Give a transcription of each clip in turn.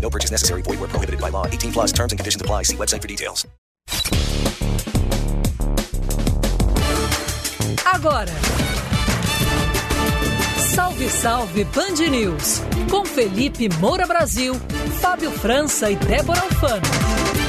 No purchase necessary. Void were prohibited by law. 18 plus terms and conditions apply. See website for details. Agora. Salve, salve Band News. Com Felipe Moura Brasil, Fábio França e Débora Alfano.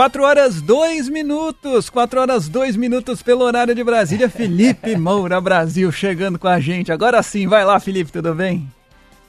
Quatro horas, dois minutos. Quatro horas, dois minutos pelo horário de Brasília. Felipe Moura Brasil chegando com a gente. Agora sim, vai lá, Felipe, tudo bem?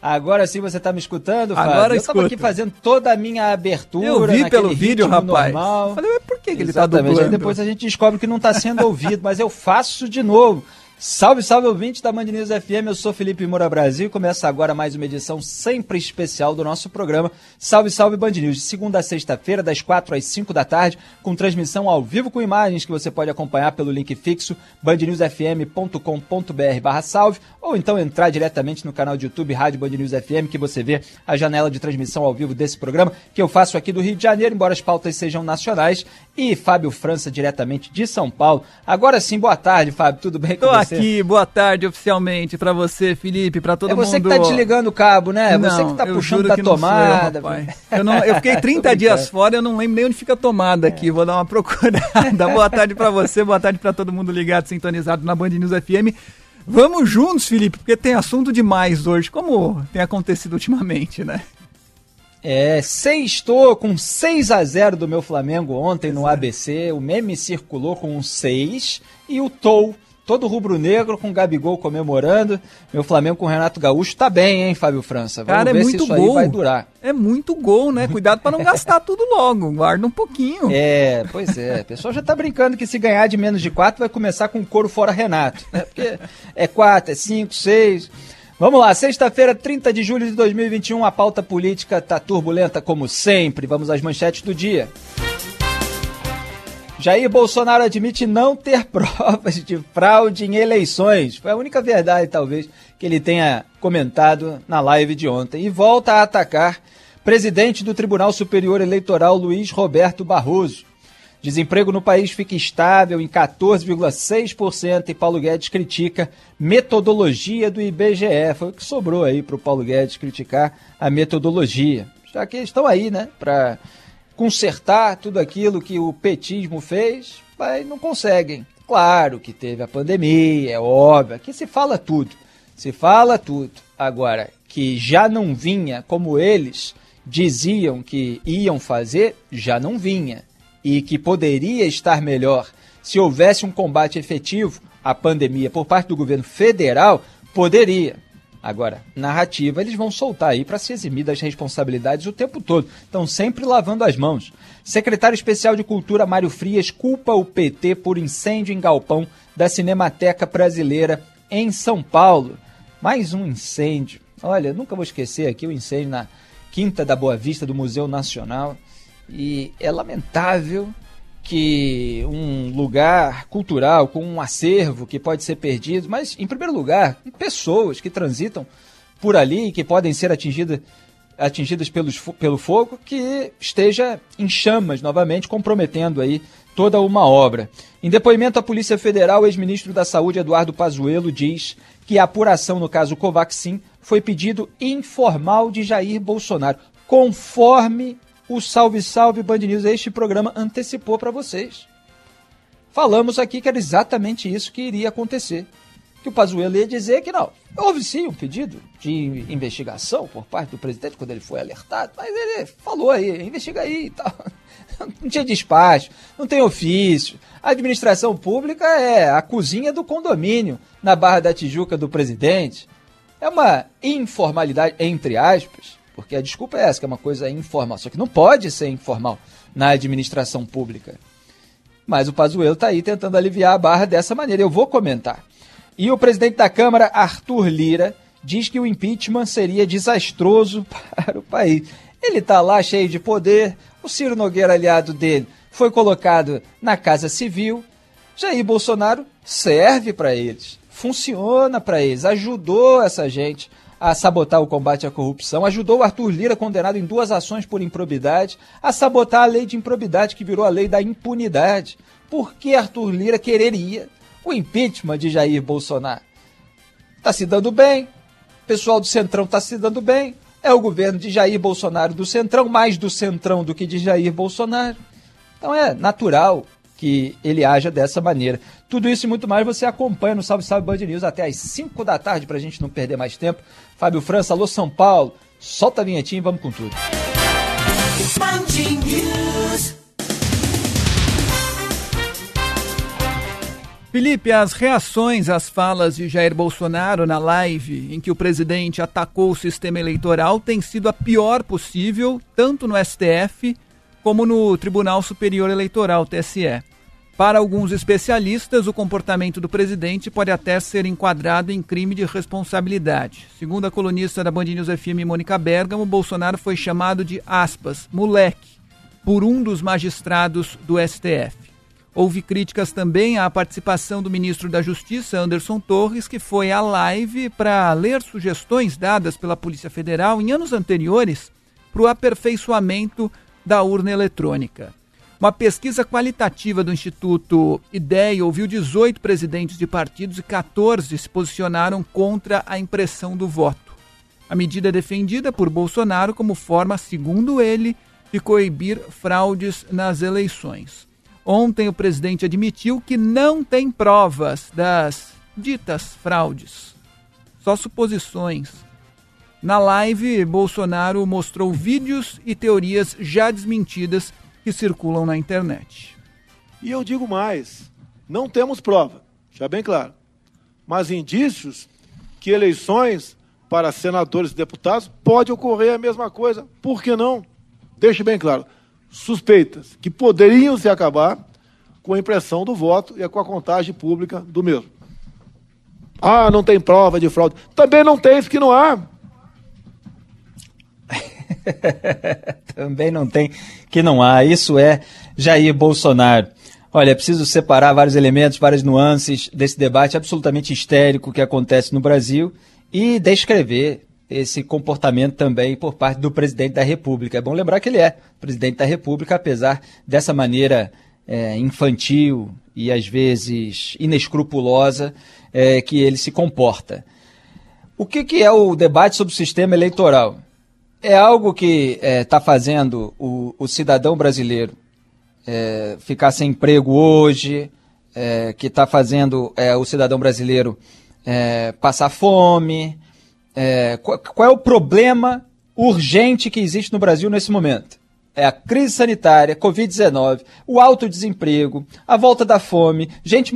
Agora sim você tá me escutando, Fábio? Agora Eu escuto. tava aqui fazendo toda a minha abertura. Eu vi pelo vídeo, rapaz. Normal. Falei, mas por que, que ele tá Exatamente. Aí dublando? depois a gente descobre que não está sendo ouvido, mas eu faço de novo. Salve, salve ouvintes da Band News FM, eu sou Felipe Moura Brasil. E começa agora mais uma edição sempre especial do nosso programa. Salve, salve Band News, de segunda a sexta-feira, das 4 às 5 da tarde, com transmissão ao vivo com imagens que você pode acompanhar pelo link fixo bandnewsfm.com.br barra salve, ou então entrar diretamente no canal de YouTube Rádio Band News FM, que você vê a janela de transmissão ao vivo desse programa, que eu faço aqui do Rio de Janeiro, embora as pautas sejam nacionais, e Fábio França diretamente de São Paulo. Agora sim, boa tarde, Fábio, tudo bem com Tô você? Aqui, boa tarde oficialmente pra você, Felipe, pra todo é mundo. você que tá desligando o cabo, né? Não, você que tá eu puxando da que não eu, tomada. Eu, não- eu fiquei 30 Tô dias fora, eu não lembro nem onde fica a tomada aqui. Vou dar uma procurada. boa tarde pra você, boa tarde pra todo mundo ligado, sintonizado na Band News FM. Vamos juntos, Felipe, porque tem assunto demais hoje, como tem acontecido ultimamente, né? É, sextou com 6 a 0 do meu Flamengo ontem no ABC. O meme circulou com um 6 e o Tou, todo rubro-negro com o Gabigol comemorando. Meu Flamengo com o Renato Gaúcho tá bem, hein, Fábio França? Vamos Cara, é ver muito se isso gol. aí vai durar. É muito gol, né? Cuidado pra não gastar tudo logo, guarda um pouquinho. É, pois é. O pessoal já tá brincando que se ganhar de menos de 4 vai começar com o couro fora Renato. Né? Porque é 4, é 5, 6. Vamos lá, sexta-feira, 30 de julho de 2021, a pauta política tá turbulenta como sempre. Vamos às manchetes do dia. Jair Bolsonaro admite não ter provas de fraude em eleições. Foi a única verdade, talvez, que ele tenha comentado na live de ontem. E volta a atacar presidente do Tribunal Superior Eleitoral, Luiz Roberto Barroso. Desemprego no país fica estável em 14,6% e Paulo Guedes critica metodologia do IBGE. Foi o que sobrou aí para o Paulo Guedes criticar a metodologia. Já que eles estão aí, né, para consertar tudo aquilo que o petismo fez, mas não conseguem. Claro que teve a pandemia, é óbvio, aqui se fala tudo, se fala tudo. Agora, que já não vinha como eles diziam que iam fazer, já não vinha. E que poderia estar melhor se houvesse um combate efetivo à pandemia por parte do governo federal, poderia. Agora, narrativa eles vão soltar aí para se eximir das responsabilidades o tempo todo. Estão sempre lavando as mãos. Secretário Especial de Cultura Mário Frias culpa o PT por incêndio em galpão da Cinemateca Brasileira em São Paulo. Mais um incêndio. Olha, nunca vou esquecer aqui o incêndio na Quinta da Boa Vista do Museu Nacional. E é lamentável que um lugar cultural com um acervo que pode ser perdido, mas em primeiro lugar, pessoas que transitam por ali e que podem ser atingidas atingidas pelos, pelo fogo, que esteja em chamas novamente, comprometendo aí toda uma obra. Em depoimento à Polícia Federal, o ex-ministro da Saúde, Eduardo Pazuello, diz que a apuração no caso Covaxin foi pedido informal de Jair Bolsonaro. conforme o Salve Salve Band News, este programa antecipou para vocês. Falamos aqui que era exatamente isso que iria acontecer. Que o Pazuello ia dizer que não. Houve sim um pedido de investigação por parte do presidente quando ele foi alertado, mas ele falou aí, investiga aí e tal. Não tinha despacho, não tem ofício. A administração pública é a cozinha do condomínio na Barra da Tijuca do presidente. É uma informalidade, entre aspas, porque a desculpa é essa, que é uma coisa informal. Só que não pode ser informal na administração pública. Mas o Pazuello está aí tentando aliviar a barra dessa maneira. Eu vou comentar. E o presidente da Câmara, Arthur Lira, diz que o impeachment seria desastroso para o país. Ele está lá cheio de poder, o Ciro Nogueira, aliado dele, foi colocado na Casa Civil. Jair Bolsonaro serve para eles, funciona para eles, ajudou essa gente a sabotar o combate à corrupção, ajudou Arthur Lira, condenado em duas ações por improbidade, a sabotar a lei de improbidade que virou a lei da impunidade. Por que Arthur Lira quereria o impeachment de Jair Bolsonaro? Está se dando bem, o pessoal do Centrão está se dando bem, é o governo de Jair Bolsonaro do Centrão, mais do Centrão do que de Jair Bolsonaro. Então é natural que ele haja dessa maneira. Tudo isso e muito mais você acompanha no Salve Salve Band News até às 5 da tarde, para a gente não perder mais tempo. Fábio França, alô São Paulo, solta a vinhetinha e vamos com tudo. Felipe, as reações às falas de Jair Bolsonaro na live em que o presidente atacou o sistema eleitoral têm sido a pior possível, tanto no STF como no Tribunal Superior Eleitoral, TSE. Para alguns especialistas, o comportamento do presidente pode até ser enquadrado em crime de responsabilidade. Segundo a colunista da Band News FM, Mônica Bergamo, Bolsonaro foi chamado de, aspas, moleque, por um dos magistrados do STF. Houve críticas também à participação do ministro da Justiça, Anderson Torres, que foi à live para ler sugestões dadas pela Polícia Federal em anos anteriores para o aperfeiçoamento da urna eletrônica. Uma pesquisa qualitativa do Instituto IDEA ouviu 18 presidentes de partidos e 14 se posicionaram contra a impressão do voto. A medida é defendida por Bolsonaro como forma, segundo ele, de coibir fraudes nas eleições. Ontem o presidente admitiu que não tem provas das ditas fraudes, só suposições. Na live, Bolsonaro mostrou vídeos e teorias já desmentidas que circulam na internet. E eu digo mais: não temos prova, já bem claro, mas indícios que eleições para senadores e deputados pode ocorrer a mesma coisa. Por que não? Deixe bem claro. Suspeitas que poderiam se acabar com a impressão do voto e com a contagem pública do mesmo. Ah, não tem prova de fraude. Também não tem, isso que não há. Também não tem que não há. Isso é Jair Bolsonaro. Olha, é preciso separar vários elementos, várias nuances desse debate absolutamente histérico que acontece no Brasil e descrever esse comportamento também por parte do presidente da República. É bom lembrar que ele é presidente da República, apesar dessa maneira é, infantil e às vezes inescrupulosa é, que ele se comporta. O que, que é o debate sobre o sistema eleitoral? É algo que está é, tá fazendo o, o, cidadão brasileiro é, ficar sem emprego hoje, é, que está fazendo é, o cidadão brasileiro é, passar fome. É, qual, qual é o problema urgente que existe no Brasil nesse momento? É a crise sanitária, Covid-19, o alto desemprego, a volta da fome, gente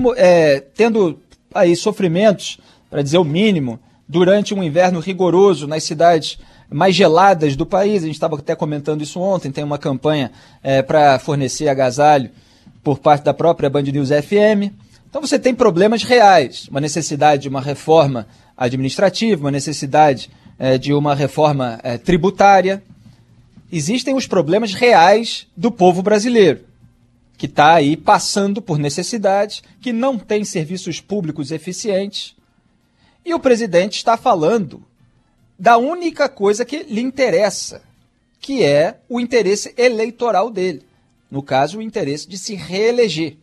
tendo aí sofrimentos, para dizer o mínimo, durante um inverno rigoroso nas cidades mais geladas do país. A gente estava até comentando isso ontem. Tem uma campanha é, para fornecer agasalho por parte da própria Band News FM. Então você tem problemas reais, uma necessidade de uma reforma administrativa, uma necessidade é, de uma reforma é, tributária. Existem os problemas reais do povo brasileiro, que está aí passando por necessidades, que não tem serviços públicos eficientes. E o presidente está falando da única coisa que lhe interessa, que é o interesse eleitoral dele. No caso, o interesse de se reeleger.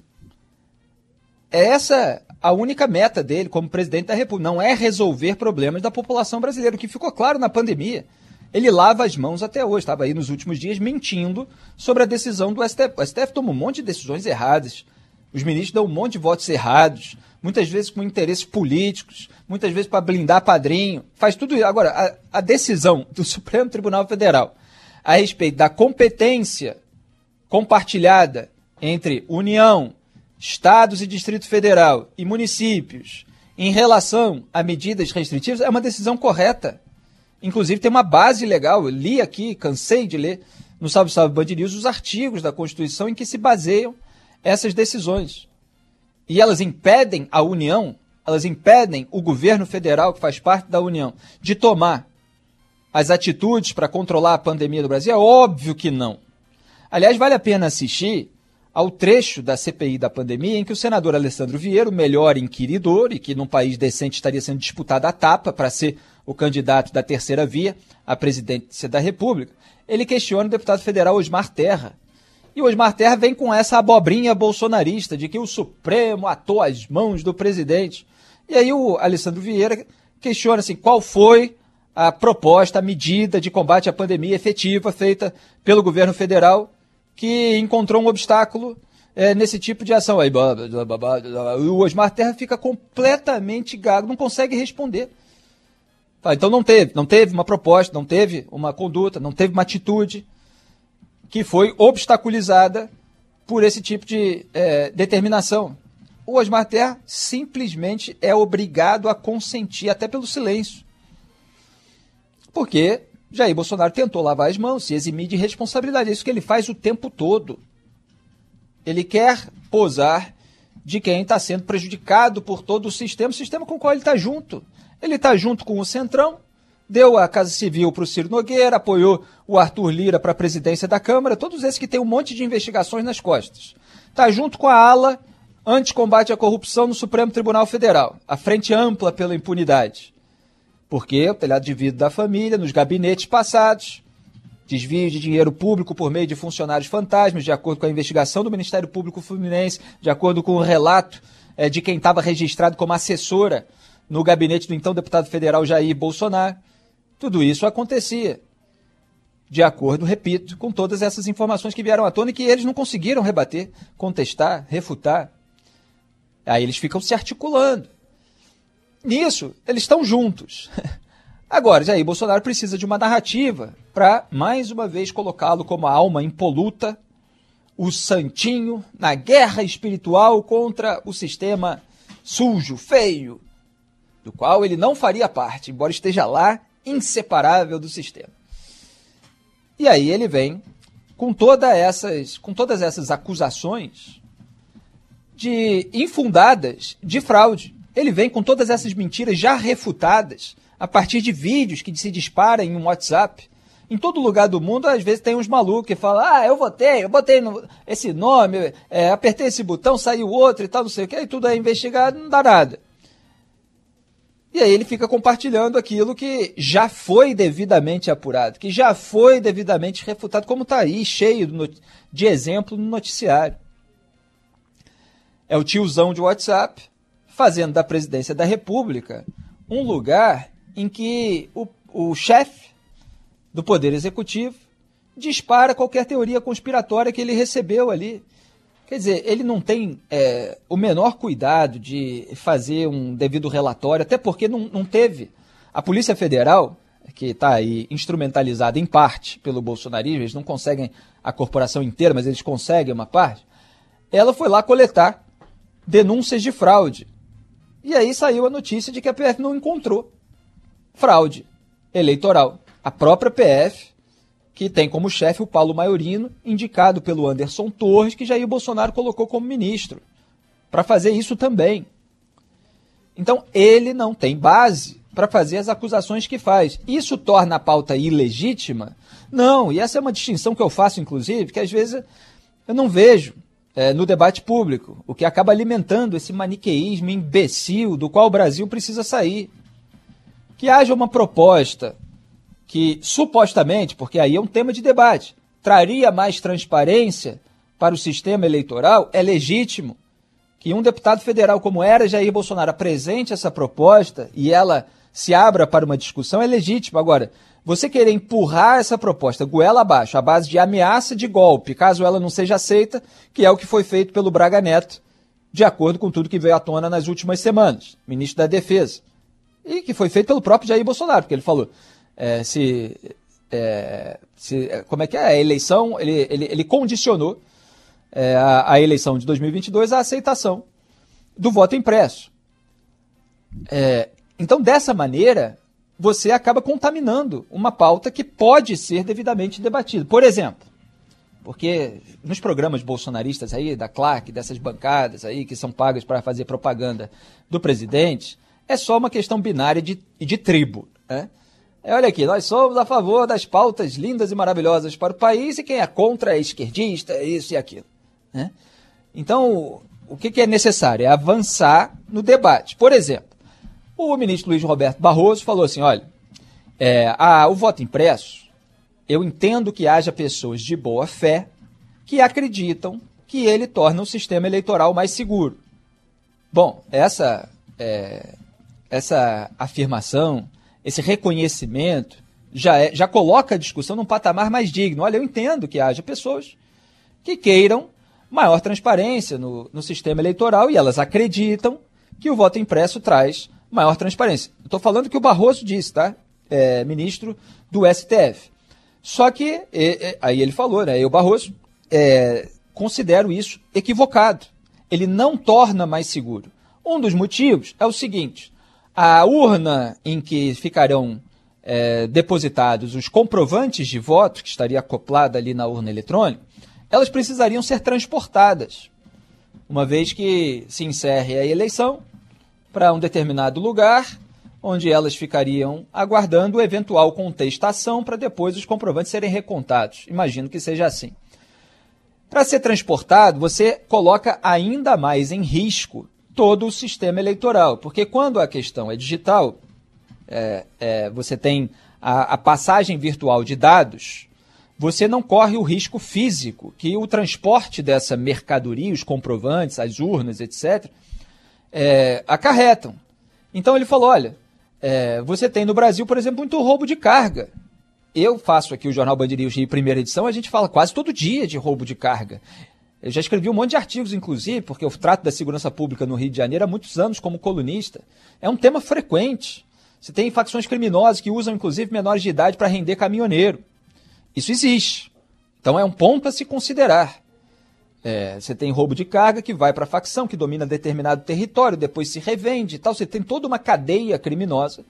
Essa é a única meta dele como presidente da República. Não é resolver problemas da população brasileira. O que ficou claro na pandemia ele lava as mãos até hoje. Estava aí nos últimos dias mentindo sobre a decisão do STF. O STF toma um monte de decisões erradas. Os ministros dão um monte de votos errados, muitas vezes com interesses políticos, muitas vezes para blindar padrinho. Faz tudo isso. Agora, a, a decisão do Supremo Tribunal Federal a respeito da competência compartilhada entre União, Estados e Distrito Federal e municípios em relação a medidas restritivas é uma decisão correta. Inclusive tem uma base legal, eu li aqui, cansei de ler no Salve Salve Band News os artigos da Constituição em que se baseiam essas decisões. E elas impedem a União, elas impedem o governo federal, que faz parte da União, de tomar as atitudes para controlar a pandemia do Brasil? É óbvio que não. Aliás, vale a pena assistir ao trecho da CPI da pandemia em que o senador Alessandro Vieira, o melhor inquiridor, e que num país decente estaria sendo disputado a tapa para ser o candidato da terceira via à presidência da República, ele questiona o deputado federal Osmar Terra. E o Osmar Terra vem com essa abobrinha bolsonarista de que o Supremo atou as mãos do presidente. E aí o Alessandro Vieira questiona assim, qual foi a proposta, a medida de combate à pandemia efetiva feita pelo governo federal que encontrou um obstáculo é, nesse tipo de ação. Aí o Osmar Terra fica completamente gago, não consegue responder. Então não teve, não teve uma proposta, não teve uma conduta, não teve uma atitude que foi obstaculizada por esse tipo de é, determinação. O Osmar Terra simplesmente é obrigado a consentir, até pelo silêncio. Porque Jair Bolsonaro tentou lavar as mãos, se eximir de responsabilidade. É isso que ele faz o tempo todo. Ele quer posar de quem está sendo prejudicado por todo o sistema, o sistema com o qual ele está junto. Ele está junto com o Centrão, deu a Casa Civil para o Ciro Nogueira, apoiou o Arthur Lira para a presidência da Câmara, todos esses que têm um monte de investigações nas costas. Está junto com a ala anti-combate à corrupção no Supremo Tribunal Federal, a frente ampla pela impunidade. Porque o telhado de vidro da família, nos gabinetes passados, desvio de dinheiro público por meio de funcionários fantasmas, de acordo com a investigação do Ministério Público Fluminense, de acordo com o relato é, de quem estava registrado como assessora no gabinete do então deputado federal Jair Bolsonaro. Tudo isso acontecia. De acordo, repito, com todas essas informações que vieram à tona e que eles não conseguiram rebater, contestar, refutar. Aí eles ficam se articulando. Nisso, eles estão juntos. Agora, Jair Bolsonaro precisa de uma narrativa para, mais uma vez, colocá-lo como a alma impoluta, o santinho, na guerra espiritual contra o sistema sujo, feio, do qual ele não faria parte, embora esteja lá, inseparável do sistema. E aí ele vem com, toda essas, com todas essas acusações de infundadas de fraude ele vem com todas essas mentiras já refutadas a partir de vídeos que se disparam em um WhatsApp. Em todo lugar do mundo, às vezes tem uns malucos que falam: Ah, eu votei, eu botei no, esse nome, é, apertei esse botão, saiu outro e tal, não sei o que, e tudo é investigado, não dá nada. E aí ele fica compartilhando aquilo que já foi devidamente apurado, que já foi devidamente refutado, como está aí, cheio de exemplo no noticiário. É o tiozão de WhatsApp fazendo da presidência da República um lugar em que o, o chefe do Poder Executivo dispara qualquer teoria conspiratória que ele recebeu ali. Quer dizer, ele não tem é, o menor cuidado de fazer um devido relatório, até porque não, não teve. A Polícia Federal, que está aí instrumentalizada em parte pelo bolsonarismo, eles não conseguem a corporação inteira, mas eles conseguem uma parte, ela foi lá coletar denúncias de fraude e aí saiu a notícia de que a PF não encontrou fraude eleitoral. A própria PF, que tem como chefe o Paulo Maiorino, indicado pelo Anderson Torres, que Jair Bolsonaro colocou como ministro, para fazer isso também. Então, ele não tem base para fazer as acusações que faz. Isso torna a pauta ilegítima? Não, e essa é uma distinção que eu faço, inclusive, que às vezes eu não vejo é, no debate público, o que acaba alimentando esse maniqueísmo imbecil do qual o Brasil precisa sair. Que haja uma proposta que supostamente, porque aí é um tema de debate, traria mais transparência para o sistema eleitoral, é legítimo que um deputado federal como era Jair Bolsonaro apresente essa proposta e ela se abra para uma discussão, é legítimo. Agora, você querer empurrar essa proposta goela abaixo, à base de ameaça de golpe, caso ela não seja aceita, que é o que foi feito pelo Braga Neto, de acordo com tudo que veio à tona nas últimas semanas, ministro da Defesa. E que foi feito pelo próprio Jair Bolsonaro, porque ele falou: é, se, é, se, Como é que é? A eleição, ele, ele, ele condicionou é, a, a, eleição de 2022 à aceitação do voto impresso. É, então, dessa maneira, você acaba contaminando uma pauta que pode ser devidamente debatida. Por exemplo, porque nos programas bolsonaristas aí, da Clark, dessas bancadas aí que são pagas para fazer propaganda do presidente, é só uma questão binária de, de tribo. Né? É, olha aqui, nós somos a favor das pautas lindas e maravilhosas para o país e quem é contra é esquerdista, é isso e aquilo. Né? Então, o que, que é necessário? É avançar no debate. Por exemplo, o ministro Luiz Roberto Barroso falou assim: olha, é, a, o voto impresso, eu entendo que haja pessoas de boa fé que acreditam que ele torna o sistema eleitoral mais seguro. Bom, essa, é, essa afirmação, esse reconhecimento, já, é, já coloca a discussão num patamar mais digno. Olha, eu entendo que haja pessoas que queiram maior transparência no, no sistema eleitoral e elas acreditam que o voto impresso traz maior transparência. Estou falando que o Barroso disse, tá? É, ministro do STF. Só que, aí ele falou, né? Eu, Barroso, é, considero isso equivocado. Ele não torna mais seguro. Um dos motivos é o seguinte: a urna em que ficarão é, depositados os comprovantes de voto, que estaria acoplada ali na urna eletrônica, elas precisariam ser transportadas. Uma vez que se encerre a eleição, para um determinado lugar, onde elas ficariam aguardando eventual contestação para depois os comprovantes serem recontados. Imagino que seja assim. Para ser transportado, você coloca ainda mais em risco todo o sistema eleitoral, porque quando a questão é digital, é, é, você tem a, a passagem virtual de dados, você não corre o risco físico que o transporte dessa mercadoria, os comprovantes, as urnas, etc., é, acarretam. Então ele falou: olha, é, você tem no Brasil, por exemplo, muito roubo de carga. Eu faço aqui o Jornal Band de primeira edição, a gente fala quase todo dia de roubo de carga. Eu já escrevi um monte de artigos, inclusive, porque eu trato da segurança pública no Rio de Janeiro há muitos anos como colunista. É um tema frequente. Você tem facções criminosas que usam, inclusive, menores de idade para render caminhoneiro. Isso existe. Então é um ponto a se considerar. É, você tem roubo de carga que vai para a facção, que domina determinado território, depois se revende e tal. Você tem toda uma cadeia criminosa.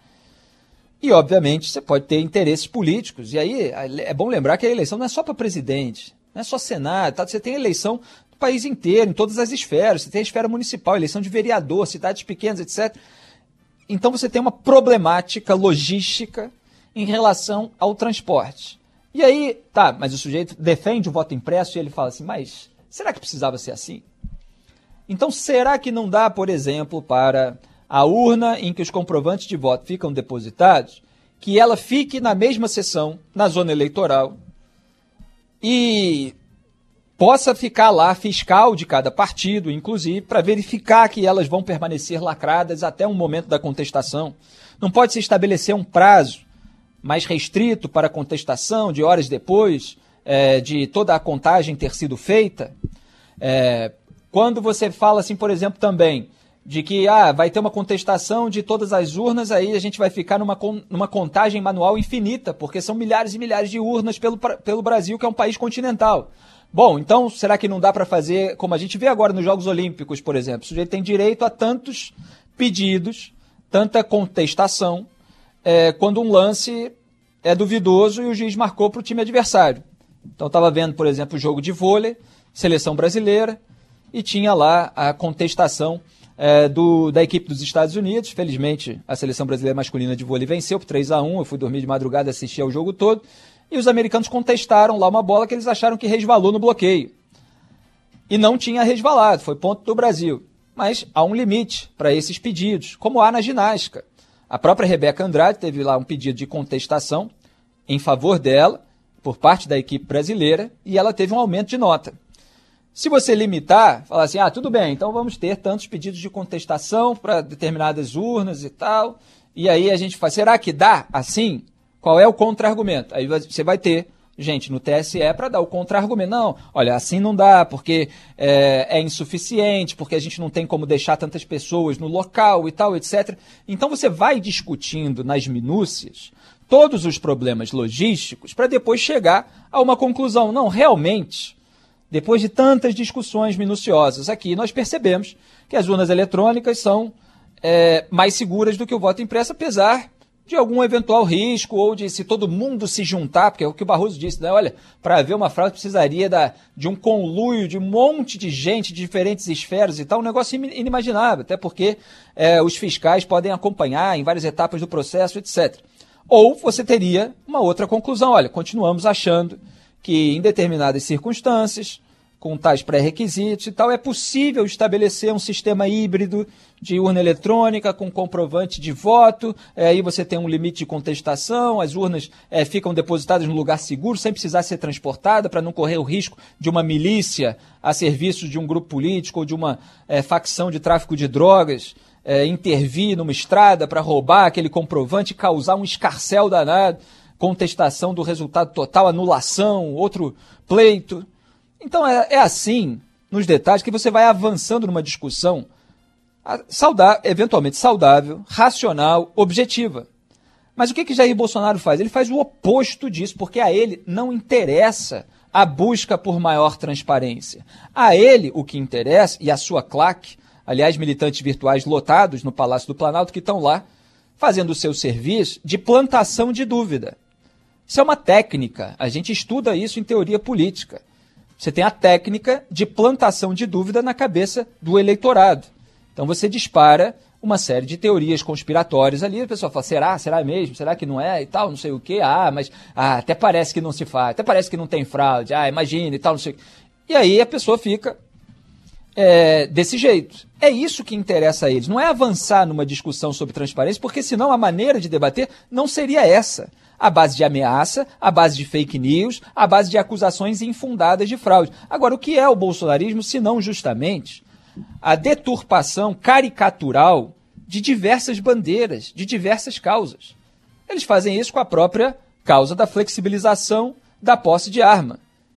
E, obviamente, você pode ter interesses políticos. E aí é bom lembrar que a eleição não é só para presidente, não é só Senado. Tá? Você tem eleição no país inteiro, em todas as esferas. Você tem a esfera municipal, eleição de vereador, cidades pequenas, etc. Então você tem uma problemática logística em relação ao transporte. E aí, tá, mas o sujeito defende o voto impresso e ele fala assim, mas Será que precisava ser assim? Então, será que não dá, por exemplo, para a urna em que os comprovantes de voto ficam depositados, que ela fique na mesma sessão, na zona eleitoral, e possa ficar lá fiscal de cada partido, inclusive, para verificar que elas vão permanecer lacradas até um momento da contestação. Não pode se estabelecer um prazo mais restrito para contestação, de horas depois, é, de toda a contagem ter sido feita, é, quando você fala assim, por exemplo, também de que ah, vai ter uma contestação de todas as urnas, aí a gente vai ficar numa, numa contagem manual infinita, porque são milhares e milhares de urnas pelo, pelo Brasil, que é um país continental. Bom, então será que não dá para fazer, como a gente vê agora nos Jogos Olímpicos, por exemplo? O sujeito tem direito a tantos pedidos, tanta contestação, é, quando um lance é duvidoso e o juiz marcou para o time adversário. Então estava vendo, por exemplo, o jogo de vôlei, seleção brasileira, e tinha lá a contestação é, do, da equipe dos Estados Unidos. Felizmente, a seleção brasileira masculina de vôlei venceu por 3 a 1 Eu fui dormir de madrugada, assisti ao jogo todo. E os americanos contestaram lá uma bola que eles acharam que resvalou no bloqueio. E não tinha resvalado, foi ponto do Brasil. Mas há um limite para esses pedidos, como há na ginástica. A própria Rebeca Andrade teve lá um pedido de contestação em favor dela por parte da equipe brasileira e ela teve um aumento de nota. Se você limitar, falar assim, ah, tudo bem, então vamos ter tantos pedidos de contestação para determinadas urnas e tal, e aí a gente faz, será que dá assim? Qual é o contra-argumento? Aí você vai ter gente no TSE para dar o contra-argumento. Não, olha, assim não dá, porque é, é, insuficiente, porque a gente não tem como deixar tantas pessoas no local e tal, etc. Então você vai discutindo nas minúcias todos os problemas logísticos para depois chegar a uma conclusão. Não, realmente, depois de tantas discussões minuciosas aqui, nós percebemos que as urnas eletrônicas são é, mais seguras do que o voto impresso, apesar de algum eventual risco ou de se todo mundo se juntar, porque é o que o Barroso disse, né? Olha, para haver uma fraude precisaria da, de um conluio de um monte de gente de diferentes esferas e tal, um negócio inimaginável, até porque é, os fiscais podem acompanhar em várias etapas do processo, etc. Ou você teria uma outra conclusão, olha, continuamos achando que em determinadas circunstâncias com tais pré-requisitos e tal, é possível estabelecer um sistema híbrido de urna eletrônica com comprovante de voto, é, aí você tem um limite de contestação, as urnas é, ficam depositadas no lugar seguro, sem precisar ser transportada, para não correr o risco de uma milícia a serviço de um grupo político ou de uma é, facção de tráfico de drogas é, intervir numa estrada para roubar aquele comprovante, causar um escarcel danado, contestação do resultado total, anulação, outro pleito. Então é, é assim, nos detalhes, que você vai avançando numa discussão saudável, eventualmente saudável, racional, objetiva. Mas o que, que Jair Bolsonaro faz? Ele faz o oposto disso, porque a ele não interessa a busca por maior transparência. A ele o que interessa, e a sua claque, aliás, militantes virtuais lotados no Palácio do Planalto, que estão lá fazendo o seu serviço de plantação de dúvida. Isso é uma técnica, a gente estuda isso em teoria política. Você tem a técnica de plantação de dúvida na cabeça do eleitorado. Então você dispara uma série de teorias conspiratórias ali, a pessoa fala, será? Será mesmo? Será que não é? E tal, não sei o quê. Ah, mas ah, até parece que não se faz, até parece que não tem fraude. Ah, imagina e tal, não sei o quê. E aí a pessoa fica é, desse jeito. É isso que interessa a eles. Não é avançar numa discussão sobre transparência, porque senão a maneira de debater não seria essa à base de ameaça, à base de fake news, à base de acusações infundadas de fraude. Agora, o que é o bolsonarismo, se não justamente a deturpação caricatural de diversas bandeiras, de diversas causas? Eles fazem isso com a própria causa da flexibilização da posse de arma.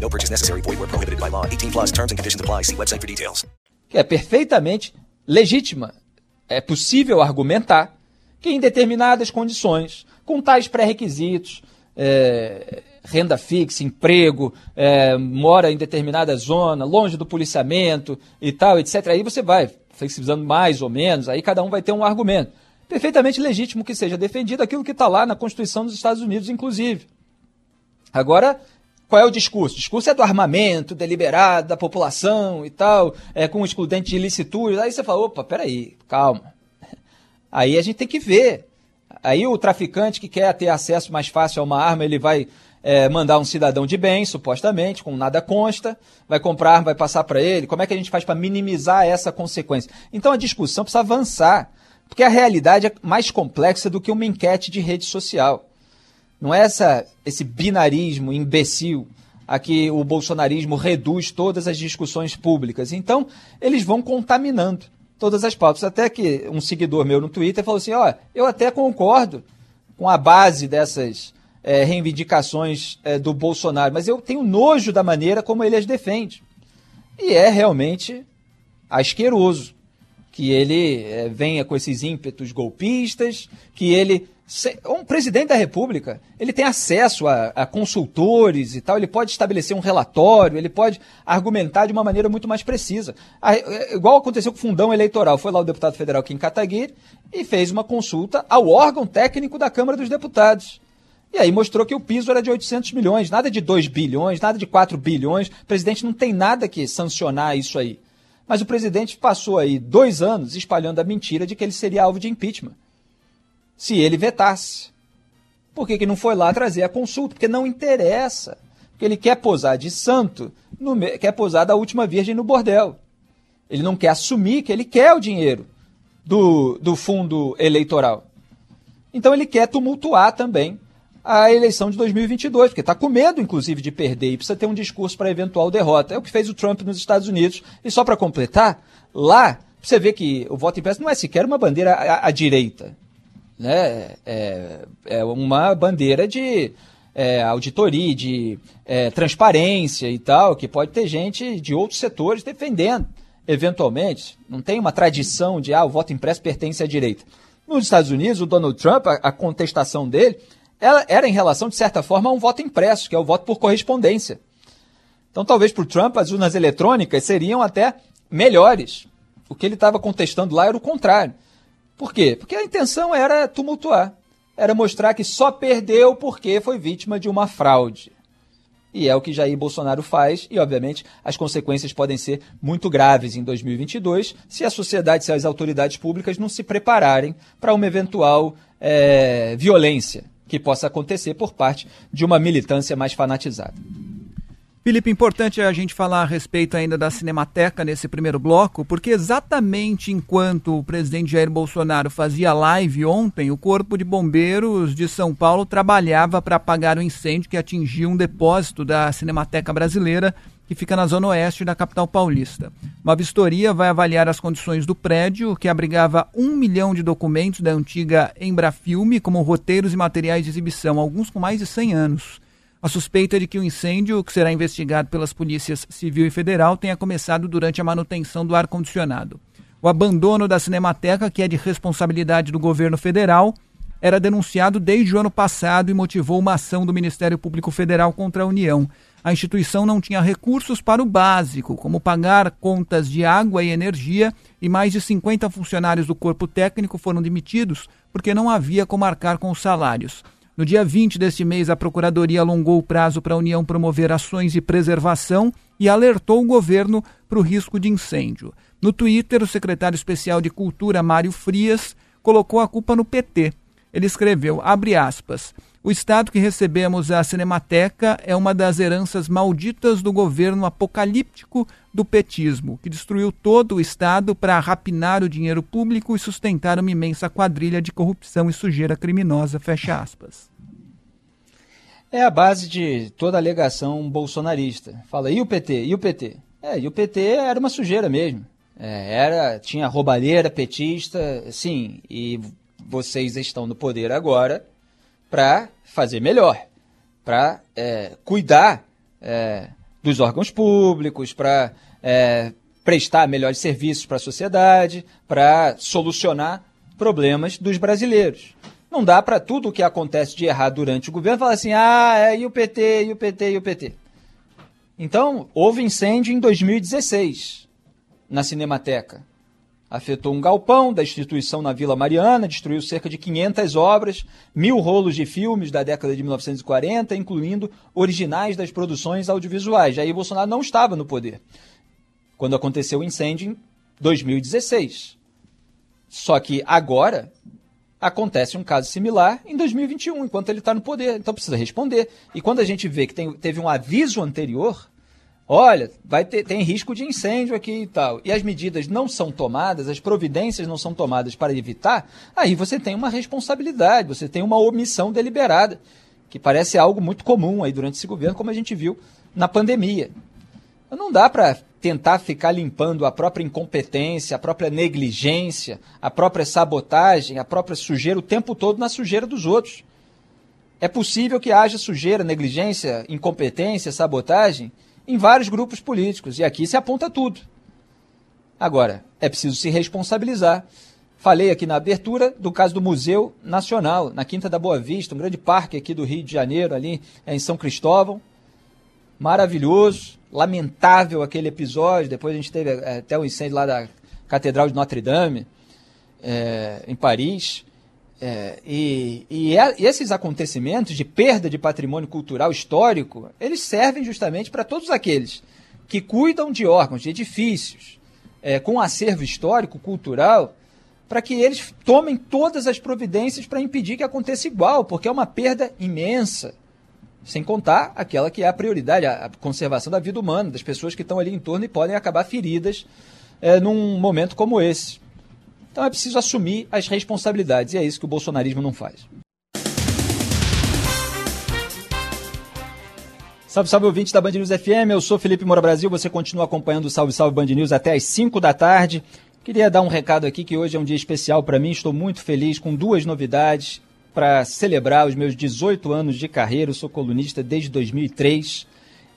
No purchase necessary. Void where prohibited by law. 18 plus terms and conditions apply. See website for details. É perfeitamente legítima. É possível argumentar que em determinadas condições, com tais pré-requisitos, é, renda fixa, emprego, é, mora em determinada zona, longe do policiamento e tal, etc. Aí você vai flexibilizando mais ou menos, aí cada um vai ter um argumento. Perfeitamente legítimo que seja defendido aquilo que está lá na Constituição dos Estados Unidos, inclusive. Agora, qual é o discurso? O discurso é do armamento deliberado da população e tal, é, com excludente de ilicitude. Aí você fala, opa, peraí, calma. Aí a gente tem que ver. Aí o traficante que quer ter acesso mais fácil a uma arma, ele vai é, mandar um cidadão de bem, supostamente, com nada consta, vai comprar, vai passar para ele. Como é que a gente faz para minimizar essa consequência? Então a discussão precisa avançar, porque a realidade é mais complexa do que uma enquete de rede social. Não é essa, esse binarismo imbecil a que o bolsonarismo reduz todas as discussões públicas. Então, eles vão contaminando todas as pautas. Até que um seguidor meu no Twitter falou assim: ó, eu até concordo com a base dessas é, reivindicações é, do Bolsonaro, mas eu tenho nojo da maneira como ele as defende. E é realmente asqueroso que ele é, venha com esses ímpetos golpistas, que ele um presidente da República, ele tem acesso a, a, consultores e tal, ele pode estabelecer um relatório, ele pode argumentar de uma maneira muito mais precisa. A, é, igual aconteceu com o fundão eleitoral, foi lá o deputado federal Kim Kataguiri e fez uma consulta ao órgão técnico da Câmara dos Deputados. E aí mostrou que o piso era de 800 milhões, nada de 2 bilhões, nada de 4 bilhões. O presidente não tem nada que sancionar isso aí. Mas o presidente passou aí dois anos espalhando a mentira de que ele seria alvo de impeachment se ele vetasse. Por que, que não foi lá trazer a consulta? Porque não interessa. Porque ele quer posar de santo, no, quer posar da última virgem no bordel. Ele não quer assumir que ele quer o dinheiro do, do fundo eleitoral. Então ele quer tumultuar também a eleição de 2022, porque está com medo, inclusive, de perder e precisa ter um discurso para eventual derrota. É o que fez o Trump nos Estados Unidos. E só para completar, lá você vê que o voto impresso não é sequer uma bandeira à, à direita. Né? É, é uma bandeira de é, auditoria, de é, transparência e tal, que pode ter gente de outros setores defendendo, eventualmente. Não tem uma tradição de, ah, o voto impresso pertence à direita. Nos Estados Unidos, o Donald Trump, a, a contestação dele, era em relação, de certa forma, a um voto impresso, que é o voto por correspondência. Então, talvez para o Trump, as urnas eletrônicas seriam até melhores. O que ele estava contestando lá era o contrário. Por quê? Porque a intenção era tumultuar era mostrar que só perdeu porque foi vítima de uma fraude. E é o que Jair Bolsonaro faz, e obviamente as consequências podem ser muito graves em 2022 se a sociedade, se as autoridades públicas não se prepararem para uma eventual é, violência que possa acontecer por parte de uma militância mais fanatizada. Felipe, importante a gente falar a respeito ainda da Cinemateca nesse primeiro bloco, porque exatamente enquanto o presidente Jair Bolsonaro fazia live ontem, o Corpo de Bombeiros de São Paulo trabalhava para apagar o incêndio que atingiu um depósito da Cinemateca Brasileira, que fica na zona oeste da capital paulista. Uma vistoria vai avaliar as condições do prédio, que abrigava um milhão de documentos da antiga Embrafilme, como roteiros e materiais de exibição, alguns com mais de 100 anos. A suspeita de que o incêndio, que será investigado pelas polícias civil e federal, tenha começado durante a manutenção do ar-condicionado. O abandono da Cinemateca, que é de responsabilidade do governo federal, era denunciado desde o ano passado e motivou uma ação do Ministério Público Federal contra a União. A instituição não tinha recursos para o básico, como pagar contas de água e energia, e mais de 50 funcionários do corpo técnico foram demitidos porque não havia como arcar com os salários. No dia 20 deste mês, a Procuradoria alongou o prazo para a União promover ações de preservação e alertou o governo para o risco de incêndio. No Twitter, o secretário especial de Cultura, Mário Frias, colocou a culpa no PT. Ele escreveu, abre aspas, o estado que recebemos a Cinemateca é uma das heranças malditas do governo apocalíptico do petismo, que destruiu todo o estado para rapinar o dinheiro público e sustentar uma imensa quadrilha de corrupção e sujeira criminosa, fecha aspas. É a base de toda alegação bolsonarista. Fala, e o PT? E o PT? É, e o PT era uma sujeira mesmo. É, era, tinha roubalheira, petista, sim, e vocês estão no poder agora para fazer melhor, para é, cuidar é, dos órgãos públicos, para é, prestar melhores serviços para a sociedade, para solucionar problemas dos brasileiros. Não dá para tudo o que acontece de errado durante o governo falar assim, ah, é, e o PT, e o PT, e o PT. Então, houve incêndio em 2016 na Cinemateca afetou um galpão da instituição na Vila Mariana, destruiu cerca de 500 obras, mil rolos de filmes da década de 1940, incluindo originais das produções audiovisuais. Jair Bolsonaro não estava no poder quando aconteceu o incêndio em 2016. Só que agora acontece um caso similar em 2021, enquanto ele está no poder. Então precisa responder. E quando a gente vê que tem, teve um aviso anterior, olha, vai ter, tem risco de incêndio aqui e tal, e as medidas não são tomadas, as providências não são tomadas para evitar, aí você tem uma responsabilidade, você tem uma omissão deliberada, que parece algo muito comum aí durante esse governo, como a gente viu na pandemia. Não dá para tentar ficar limpando a própria incompetência, a própria negligência, a própria sabotagem, a própria sujeira o tempo todo na sujeira dos outros. É possível que haja sujeira, negligência, incompetência, sabotagem em vários grupos políticos. E aqui se aponta tudo. Agora, é preciso se responsabilizar. Falei aqui na abertura do caso do Museu Nacional, na Quinta da Boa Vista, um grande parque aqui do Rio de Janeiro, ali em São Cristóvão. Maravilhoso, lamentável aquele episódio. Depois a gente teve é, até o incêndio lá da Catedral de Notre Dame, é, em Paris. É, e, e, é, e, esses acontecimentos de perda de patrimônio cultural histórico, eles servem justamente para todos aqueles que cuidam de órgãos, de edifícios, é, com acervo histórico, cultural, para que eles tomem todas as providências para impedir que aconteça igual, porque é uma perda imensa. Sem contar aquela que é a prioridade, a conservação da vida humana, das pessoas que estão ali em torno e podem acabar feridas é, num momento como esse. Então é preciso assumir as responsabilidades, e é isso que o bolsonarismo não faz. Salve, salve ouvintes da Band News FM, eu sou Felipe Moura Brasil, você continua acompanhando o Salve Salve Band News até às 5 da tarde. Queria dar um recado aqui que hoje é um dia especial para mim, estou muito feliz com duas novidades para celebrar os meus 18 anos de carreira. Eu sou colunista desde 2003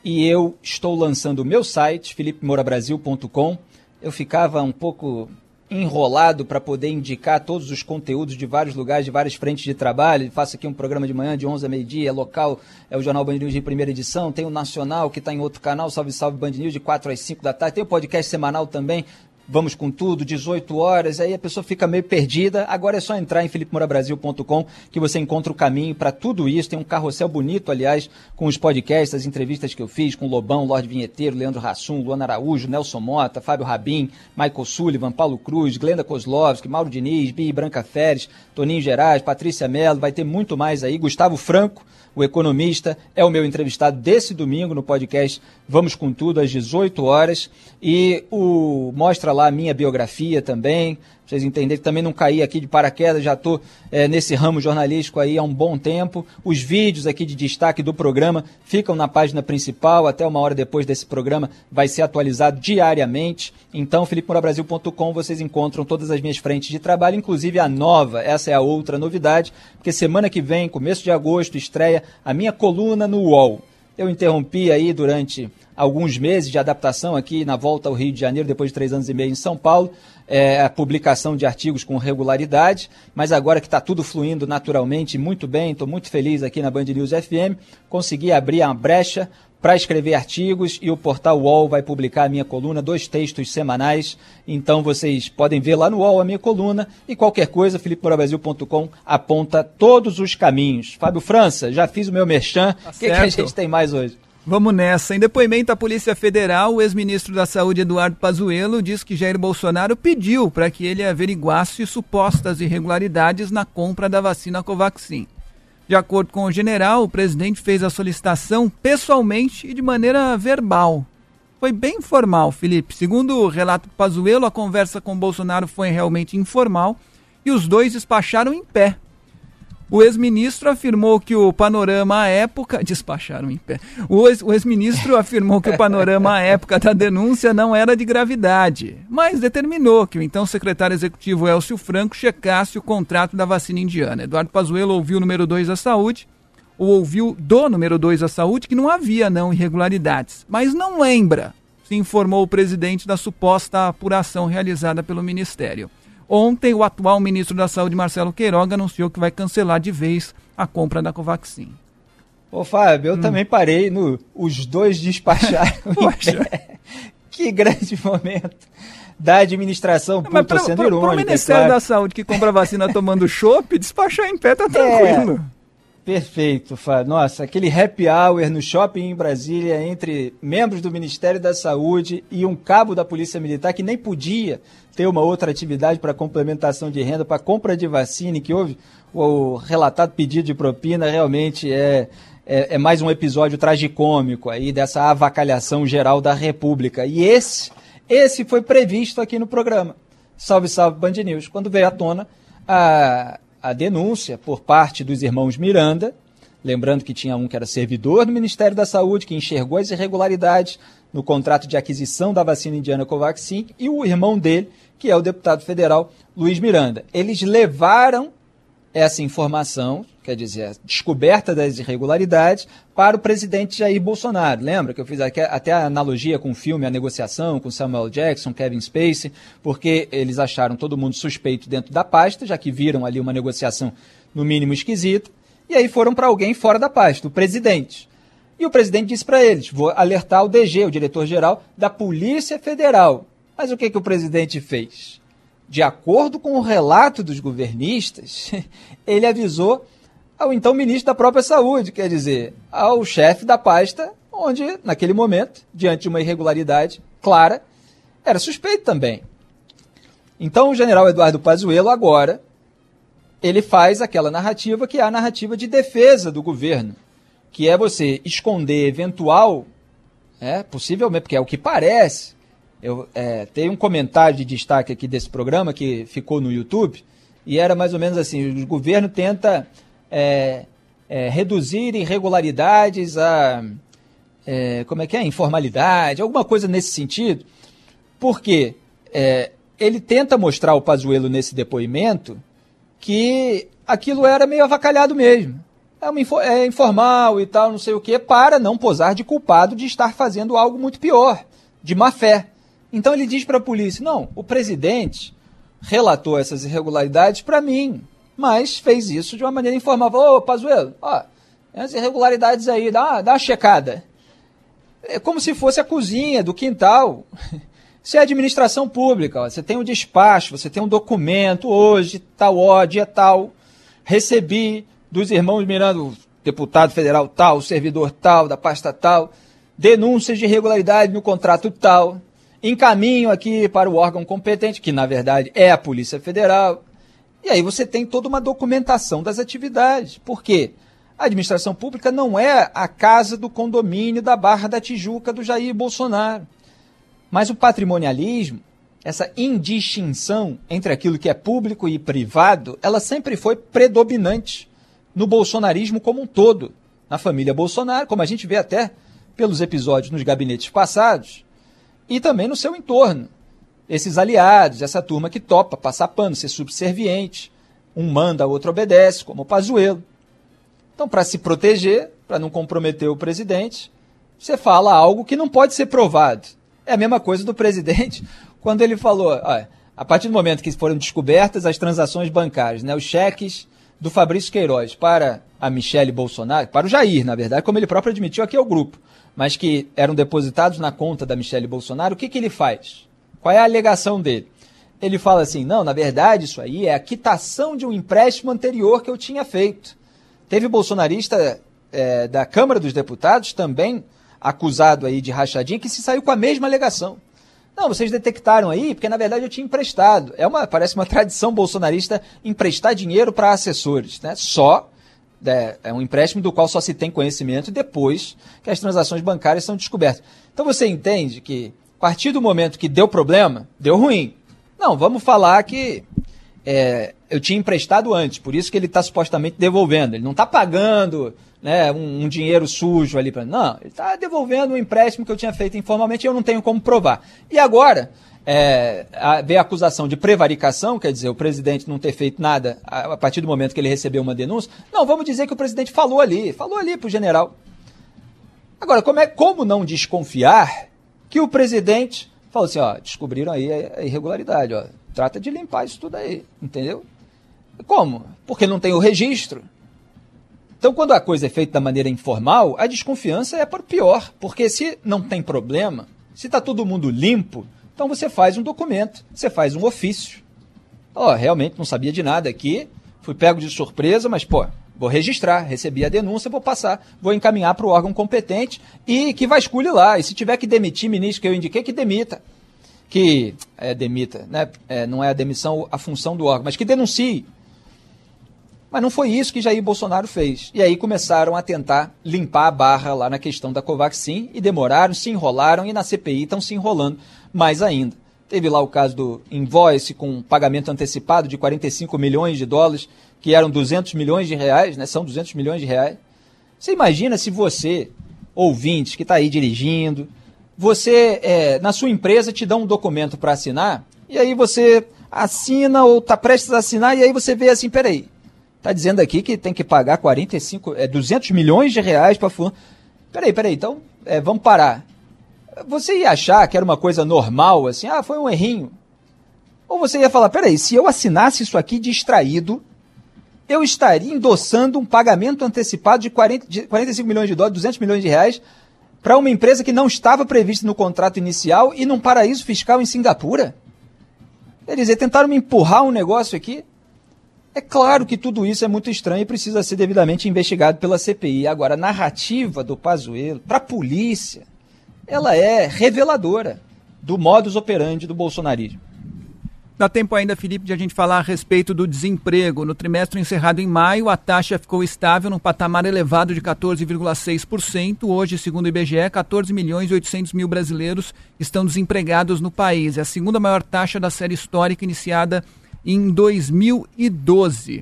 e eu estou lançando o meu site, felipemourabrasil.com. Eu ficava um pouco enrolado para poder indicar todos os conteúdos de vários lugares, de várias frentes de trabalho. Faço aqui um programa de manhã de 11 a meio-dia, é local, é o Jornal Band News de primeira edição, tem o Nacional que está em outro canal, Salve Salve Band News de 4 às 5 da tarde, tem o podcast semanal também, vamos com tudo, 18 horas, aí a pessoa fica meio perdida. Agora é só entrar em felipemorabrasil.com que você encontra o caminho para tudo isso. Tem um carrossel bonito, aliás, com os podcasts, as entrevistas que eu fiz com Lobão, Lorde Vinheteiro, Leandro Rassum, Luana Araújo, Nelson Mota, Fábio Rabin, Michael Sullivan, Paulo Cruz, Glenda Kozlovski, Mauro Diniz, Bi Branca Feres, Toninho Gerais, Patrícia Mello, vai ter muito mais aí, Gustavo Franco, o economista, é o meu entrevistado desse domingo no podcast Vamos com Tudo, às 18 horas. E o mostra lá a minha biografia também, vocês entenderem que também não caí aqui de paraquedas, já estou é, nesse ramo jornalístico aí há um bom tempo. Os vídeos aqui de destaque do programa ficam na página principal, até uma hora depois desse programa vai ser atualizado diariamente. Então, felipemorabrasil.com vocês encontram todas as minhas frentes de trabalho, inclusive a nova, essa é a outra novidade, porque semana que vem, começo de agosto, estreia a minha coluna no UOL. Eu interrompi aí durante alguns meses de adaptação aqui na volta ao Rio de Janeiro, depois de três anos e meio em São Paulo, é, a publicação de artigos com regularidade, mas agora que está tudo fluindo naturalmente, muito bem, estou muito feliz aqui na Band News FM, consegui abrir a brecha para escrever artigos e o portal UOL vai publicar a minha coluna, dois textos semanais. Então vocês podem ver lá no UOL a minha coluna e qualquer coisa, filipemorabrasil.com aponta todos os caminhos. Fábio França, já fiz o meu merchan. Tá o que, que a gente tem mais hoje? Vamos nessa. Em depoimento à Polícia Federal, o ex-ministro da Saúde Eduardo Pazuello diz que Jair Bolsonaro pediu para que ele averiguasse supostas irregularidades na compra da vacina Covaxin. De acordo com o general, o presidente fez a solicitação pessoalmente e de maneira verbal. Foi bem informal, Felipe. Segundo o relato Pazuello, a conversa com Bolsonaro foi realmente informal e os dois despacharam em pé o ex-ministro afirmou que o panorama à época. Despacharam em pé. O ex-ministro afirmou que o panorama à época da denúncia não era de gravidade, mas determinou que o então secretário executivo Elcio Franco checasse o contrato da vacina indiana. Eduardo Pazuello ouviu o número 2 da saúde, ou ouviu do número 2 da saúde, que não havia não irregularidades, mas não lembra, se informou o presidente da suposta apuração realizada pelo ministério. Ontem, o atual ministro da Saúde, Marcelo Queiroga, anunciou que vai cancelar de vez a compra da Covaxin. Ô, Fábio, eu hum. também parei no. Os dois despacharam. que grande momento da administração pra, sendo pra. Para o Ministério claro. da Saúde que compra vacina tomando chopp, despachar em pé tá é. tranquilo. É. Perfeito, Fábio. Nossa, aquele happy hour no shopping em Brasília entre membros do Ministério da Saúde e um cabo da Polícia Militar que nem podia ter uma outra atividade para complementação de renda, para compra de vacina, que houve o relatado pedido de propina, realmente é, é, é mais um episódio tragicômico aí dessa avacalhação geral da República. E esse, esse foi previsto aqui no programa. Salve, salve, Band News. Quando veio à tona a a denúncia por parte dos irmãos Miranda, lembrando que tinha um que era servidor do Ministério da Saúde, que enxergou as irregularidades no contrato de aquisição da vacina indiana Covaxin, e o irmão dele, que é o deputado federal Luiz Miranda. Eles levaram essa informação, quer dizer, a descoberta das irregularidades, para o presidente Jair Bolsonaro. Lembra que eu fiz até a analogia com o filme A Negociação, com Samuel Jackson, Kevin Spacey, porque eles acharam todo mundo suspeito dentro da pasta, já que viram ali uma negociação no mínimo esquisita, e aí foram para alguém fora da pasta, o presidente. E o presidente disse para eles: vou alertar o DG, o diretor-geral da Polícia Federal. Mas o que, que o presidente fez? De acordo com o relato dos governistas, ele avisou ao então ministro da própria Saúde, quer dizer, ao chefe da pasta, onde, naquele momento, diante de uma irregularidade clara, era suspeito também. Então, o general Eduardo Pazuello, agora, ele faz aquela narrativa que é a narrativa de defesa do governo. que é você esconder eventual, é, possivelmente, porque é o que parece. Eu é, tem um comentário de destaque aqui desse programa que ficou no YouTube e era mais ou menos assim: o governo tenta é, é, reduzir irregularidades a é, como é que é? Informalidade, alguma coisa nesse sentido, porque é, ele tenta mostrar ao Pazuello nesse depoimento que aquilo era meio avacalhado mesmo. É, uma, é informal e tal, não sei o quê, para não posar de culpado de estar fazendo algo muito pior, de má fé. Então ele diz para a polícia: não, o presidente relatou essas irregularidades para mim, mas fez isso de uma maneira informal. Ô Pazuello, ó, as irregularidades aí, dá, dá uma checada. É como se fosse a cozinha do quintal. Isso é administração pública. Ó. Você tem um despacho, você tem um documento, hoje, tal ó, dia tal, recebi, dos irmãos Miranda, deputado federal tal, servidor tal, da pasta tal, denúncias de irregularidade no contrato tal, encaminho aqui para o órgão competente, que na verdade é a Polícia Federal. E aí você tem toda uma documentação das atividades. Por quê? A administração pública não é a casa do condomínio da Barra da Tijuca do Jair Bolsonaro. Mas o patrimonialismo, essa indistinção entre aquilo que é público e privado, ela sempre foi predominante no bolsonarismo como um todo, na família Bolsonaro, como a gente vê até pelos episódios nos gabinetes passados, e também no seu entorno. Esses aliados, essa turma que topa passar pano, ser subserviente, um manda, outro obedece, como o Pazuello. Então, para se proteger, para não comprometer o presidente, você fala algo que não pode ser provado. É a mesma coisa do presidente quando ele falou, olha, a partir do momento que foram descobertas as transações bancárias, né, os cheques do Fabrício Queiroz para a Michele Bolsonaro, para o Jair, na verdade, como ele próprio admitiu aqui ao grupo, mas que eram depositados na conta da Michele Bolsonaro, o que, que ele faz? Qual é a alegação dele? Ele fala assim: não, na verdade, isso aí é a quitação de um empréstimo anterior que eu tinha feito. Teve bolsonarista é, da Câmara dos Deputados também acusado aí de rachadinha que se saiu com a mesma alegação. Não, vocês detectaram aí, porque na verdade eu tinha emprestado. É uma, parece uma tradição bolsonarista emprestar dinheiro para assessores, né? Só é, é, um empréstimo do qual só se tem conhecimento depois que as transações bancárias são descobertas. Então você entende que a partir do momento que deu problema, deu ruim. Não, vamos falar que é, eu tinha emprestado antes, por isso que ele está supostamente devolvendo. Ele não está pagando né, um, um, dinheiro sujo ali para. Não, ele está devolvendo um empréstimo que eu tinha feito informalmente e eu não tenho como provar. E agora, é, a, veio a acusação de prevaricação, quer dizer, o presidente não ter feito nada a, a, partir do momento que ele recebeu uma denúncia. Não, vamos dizer que o presidente falou ali, falou ali para o general. Agora, como, é, como não desconfiar que o presidente falou assim, ó, descobriram aí a, irregularidade, ó, trata de limpar isso tudo aí, entendeu? Como? Porque não tem o registro. Então, quando a coisa é feita da maneira informal, a desconfiança é para o pior, porque se não tem problema, se está todo mundo limpo, então você faz um documento, você faz um ofício. Ó, oh, realmente não sabia de nada aqui, fui pego de surpresa, mas pô, vou registrar, recebi a denúncia, vou passar, vou encaminhar para o órgão competente e que vasculhe lá. E se tiver que demitir ministro que eu indiquei, que demita. Que é, demita, né? É, não é a demissão a função do órgão, mas que denuncie mas não foi isso que Jair Bolsonaro fez. E aí começaram a tentar limpar a barra lá na questão da Covaxin e demoraram, se enrolaram e na CPI estão se enrolando mais ainda. Teve lá o caso do invoice com pagamento antecipado de 45 milhões de dólares, que eram 200 milhões de reais, né? São 200 milhões de reais. Você imagina se você, ouvinte, que está aí dirigindo, você, é, na sua empresa, te dá um documento para assinar, e aí você assina ou está prestes a assinar, e aí você vê assim, peraí, Está dizendo aqui que tem que pagar 45, é, 200 milhões de reais para fulano. Peraí, peraí, então é, vamos parar. Você ia achar que era uma coisa normal, assim, ah, foi um errinho. Ou você ia falar, peraí, se eu assinasse isso aqui distraído, eu estaria endossando um pagamento antecipado de, 40, de 45 milhões de dólares, 200 milhões de reais, para uma empresa que não estava prevista no contrato inicial e num paraíso fiscal em Singapura? Quer dizer, tentaram me empurrar um negócio aqui é claro que tudo isso é muito estranho e precisa ser devidamente investigado pela CPI. Agora, a narrativa do Pazuello para a polícia, ela é reveladora do modus operandi do bolsonarismo. Dá tempo ainda, Felipe, de a gente falar a respeito do desemprego. No trimestre encerrado em maio, a taxa ficou estável num patamar elevado de 14,6%. Hoje, segundo o IBGE, 14 milhões e 800 mil brasileiros estão desempregados no país. É a segunda maior taxa da série histórica iniciada em 2012.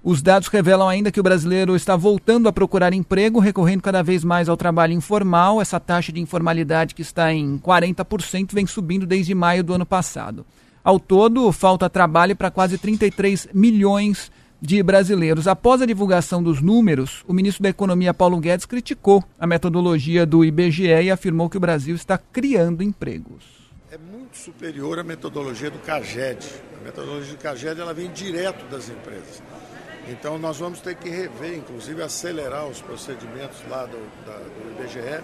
Os dados revelam ainda que o brasileiro está voltando a procurar emprego, recorrendo cada vez mais ao trabalho informal. Essa taxa de informalidade, que está em 40%, vem subindo desde maio do ano passado. Ao todo, falta trabalho para quase 33 milhões de brasileiros. Após a divulgação dos números, o ministro da Economia, Paulo Guedes, criticou a metodologia do IBGE e afirmou que o Brasil está criando empregos. É muito superior à metodologia do CAGED. A metodologia do CAGED ela vem direto das empresas. Então nós vamos ter que rever, inclusive acelerar os procedimentos lá do, da, do IBGE,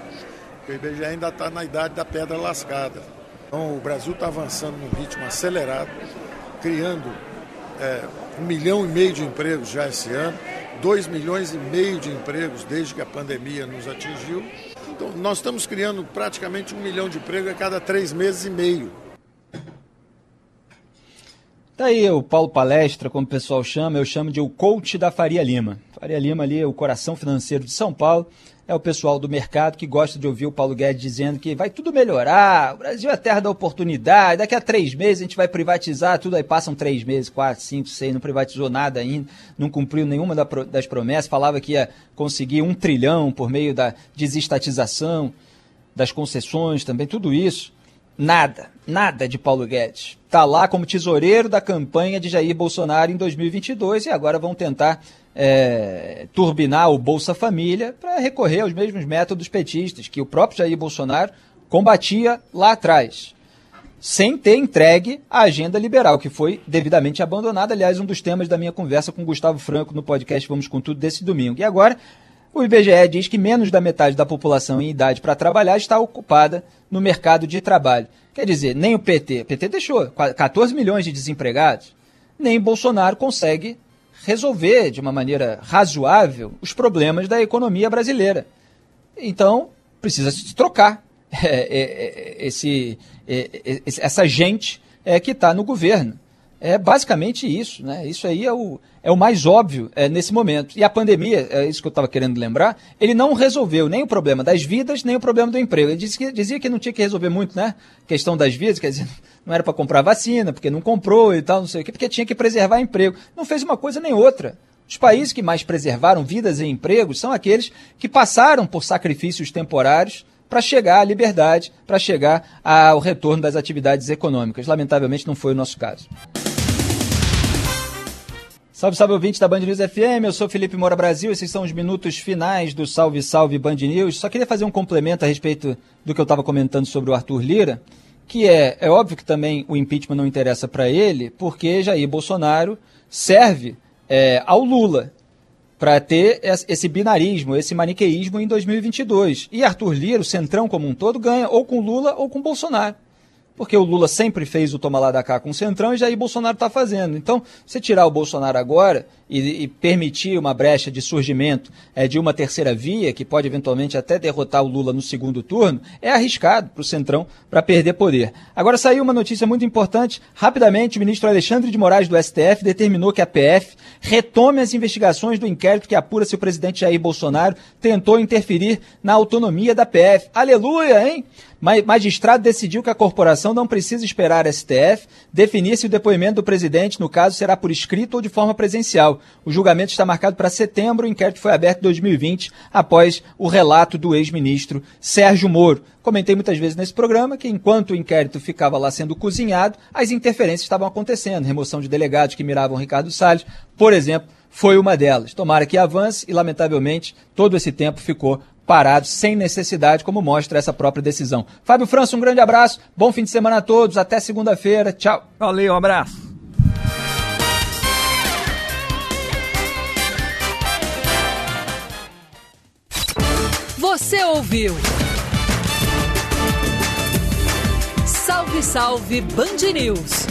o IBGE ainda está na idade da pedra lascada. Então, o Brasil está avançando num ritmo acelerado, criando é, um milhão e meio de empregos já esse ano, dois milhões e meio de empregos desde que a pandemia nos atingiu. Então, nós estamos criando praticamente um milhão de empregos a cada três meses e meio. Tá aí o Paulo Palestra, como o pessoal chama, eu chamo de o coach da Faria Lima. Faria Lima ali é o coração financeiro de São Paulo é o pessoal do mercado que gosta de ouvir o Paulo Guedes dizendo que vai tudo melhorar, o Brasil é a terra da oportunidade, daqui a três meses a gente vai privatizar tudo, aí passam três meses, quatro, cinco, seis, não privatizou nada ainda, não cumpriu nenhuma das promessas, falava que ia conseguir um trilhão por meio da desestatização, das concessões também, tudo isso. Nada, nada de Paulo Guedes. Está lá como tesoureiro da campanha de Jair Bolsonaro em 2022 e agora vão tentar é, turbinar o Bolsa Família para recorrer aos mesmos métodos petistas que o próprio Jair Bolsonaro combatia lá atrás, sem ter entregue a agenda liberal, que foi devidamente abandonada. Aliás, um dos temas da minha conversa com Gustavo Franco no podcast Vamos com Tudo desse domingo. E agora, o IBGE diz que menos da metade da população em idade para trabalhar está ocupada no mercado de trabalho. Quer dizer, nem o PT, o PT deixou 14 milhões de desempregados, nem Bolsonaro consegue resolver de uma maneira razoável os problemas da economia brasileira. Então, precisa se trocar é, é, é esse, essa gente que está no governo. É basicamente isso, né? Isso aí é o, é o mais óbvio é, nesse momento. E a pandemia, é isso que eu estava querendo lembrar, ele não resolveu nem o problema das vidas, nem o problema do emprego. Ele dizia que, dizia que não tinha que resolver muito, né? Questão das vidas, quer dizer, não era para comprar vacina, porque não comprou e tal, não sei o quê, porque tinha que preservar emprego. Não fez uma coisa nem outra. Os países que mais preservaram vidas e empregos são aqueles que passaram por sacrifícios temporários para chegar à liberdade, para chegar ao retorno das atividades econômicas. Lamentavelmente não foi o nosso caso. Salve, salve ouvinte da Band News FM, eu sou Felipe Moura Brasil, esses são os minutos finais do Salve, Salve Band News. Só queria fazer um complemento a respeito do que eu estava comentando sobre o Arthur Lira, que é, é óbvio que também o impeachment não interessa para ele, porque Jair Bolsonaro serve é, ao Lula para ter esse binarismo, esse maniqueísmo em 2022. E Arthur Lira, o centrão como um todo, ganha ou com Lula ou com Bolsonaro porque o Lula sempre fez o toma lá da cá com o Centrão e Jair Bolsonaro está fazendo. Então, se tirar o Bolsonaro agora e, e permitir uma brecha de surgimento é, de uma terceira via, que pode eventualmente até derrotar o Lula no segundo turno, é arriscado para o Centrão para perder poder. Agora saiu uma notícia muito importante. Rapidamente, o ministro Alexandre de Moraes do STF determinou que a PF retome as investigações do inquérito que apura se o presidente Jair Bolsonaro tentou interferir na autonomia da PF. Aleluia, hein? Magistrado decidiu que a corporação não precisa esperar a STF definir se o depoimento do presidente, no caso, será por escrito ou de forma presencial. O julgamento está marcado para setembro, o inquérito foi aberto em 2020, após o relato do ex-ministro Sérgio Moro. Comentei muitas vezes nesse programa que enquanto o inquérito ficava lá sendo cozinhado, as interferências estavam acontecendo, remoção de delegados que miravam Ricardo Salles, por exemplo, foi uma delas. Tomara que avance e, lamentavelmente, todo esse tempo ficou parados sem necessidade, como mostra essa própria decisão. Fábio França, um grande abraço, bom fim de semana a todos, até segunda-feira, tchau. Valeu, um abraço. Você ouviu? Salve, salve Band News!